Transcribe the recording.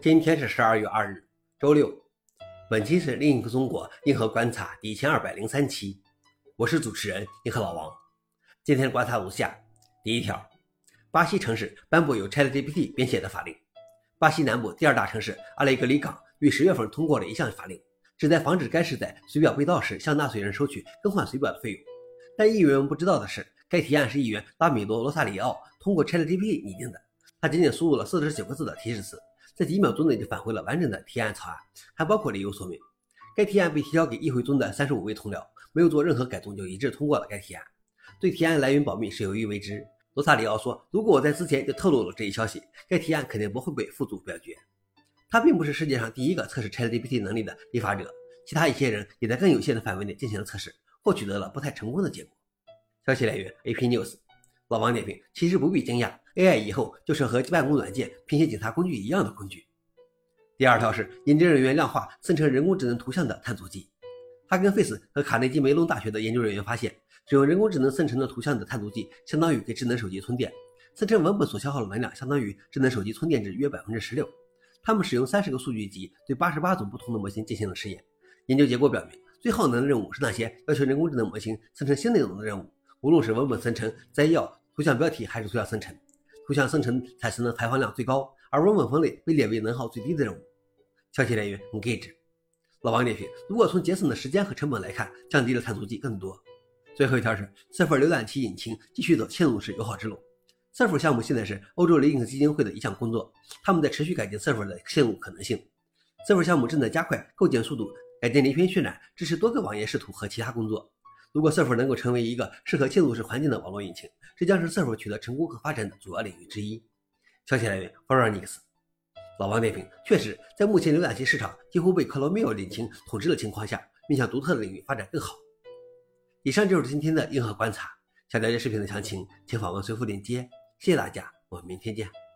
今天是十二月二日，周六。本期是另一个中国硬核观察第一千二百零三期，我是主持人硬核老王。今天的观察如下：第一条，巴西城市颁布由 ChatGPT 编写的法令。巴西南部第二大城市阿雷格里港于十月份通过了一项法令，旨在防止该市在水表被盗时向纳税人收取更换水表的费用。但议员们不知道的是，该提案是议员拉米罗·罗萨里奥通过 ChatGPT 拟定的，他仅仅输入了四十九个字的提示词。在几秒钟内就返回了完整的提案草案，还包括理由说明。该提案被提交给议会中的三十五位同僚，没有做任何改动就一致通过了该提案。对提案来源保密是有意为之。罗萨里奥说：“如果我在之前就透露了这一消息，该提案肯定不会被付诸表决。”他并不是世界上第一个测试 ChatGPT 能力的立法者，其他一些人也在更有限的范围内进行了测试，或取得了不太成功的结果。消息来源：AP News。老王点评：其实不必惊讶。AI 以后就是和办公软件、拼写检查工具一样的工具。第二条是研究人员量化生成人工智能图像的碳足迹。哈根费斯和卡内基梅隆大学的研究人员发现，使用人工智能生成的图像的碳足迹，相当于给智能手机充电。生成文本所消耗的能量，相当于智能手机充电至约百分之十六。他们使用三十个数据集，对八十八种不同的模型进行了实验。研究结果表明，最耗能的任务是那些要求人工智能模型生成新内容的任务，无论是文本生成、摘要、图像标题还是图像生成。图像生成产生的排放量最高，而文本分类被列为能耗最低的任务。消息来源：Engage。老王点评：如果从节省的时间和成本来看，降低了碳足迹更多。最后一条是 Surfer 浏览器引擎继续走嵌入式友好之路。Surfer 项目现在是欧洲 Linux 基金会的一项工作，他们在持续改进 Surfer 的嵌入可能性。Surfer 项目正在加快构建速度，改进连篇渲染，支持多个网页视图和其他工作。如果 Surf 能够成为一个适合嵌入式环境的网络引擎，这将是 Surf 取得成功和发展的主要领域之一。消息来源 f o r e n i x 老王点评：确实，在目前浏览器市场几乎被 Chrome 引擎统治的情况下，面向独特的领域发展更好。以上就是今天的硬核观察。想了解视频的详情，请访问随附链接。谢谢大家，我们明天见。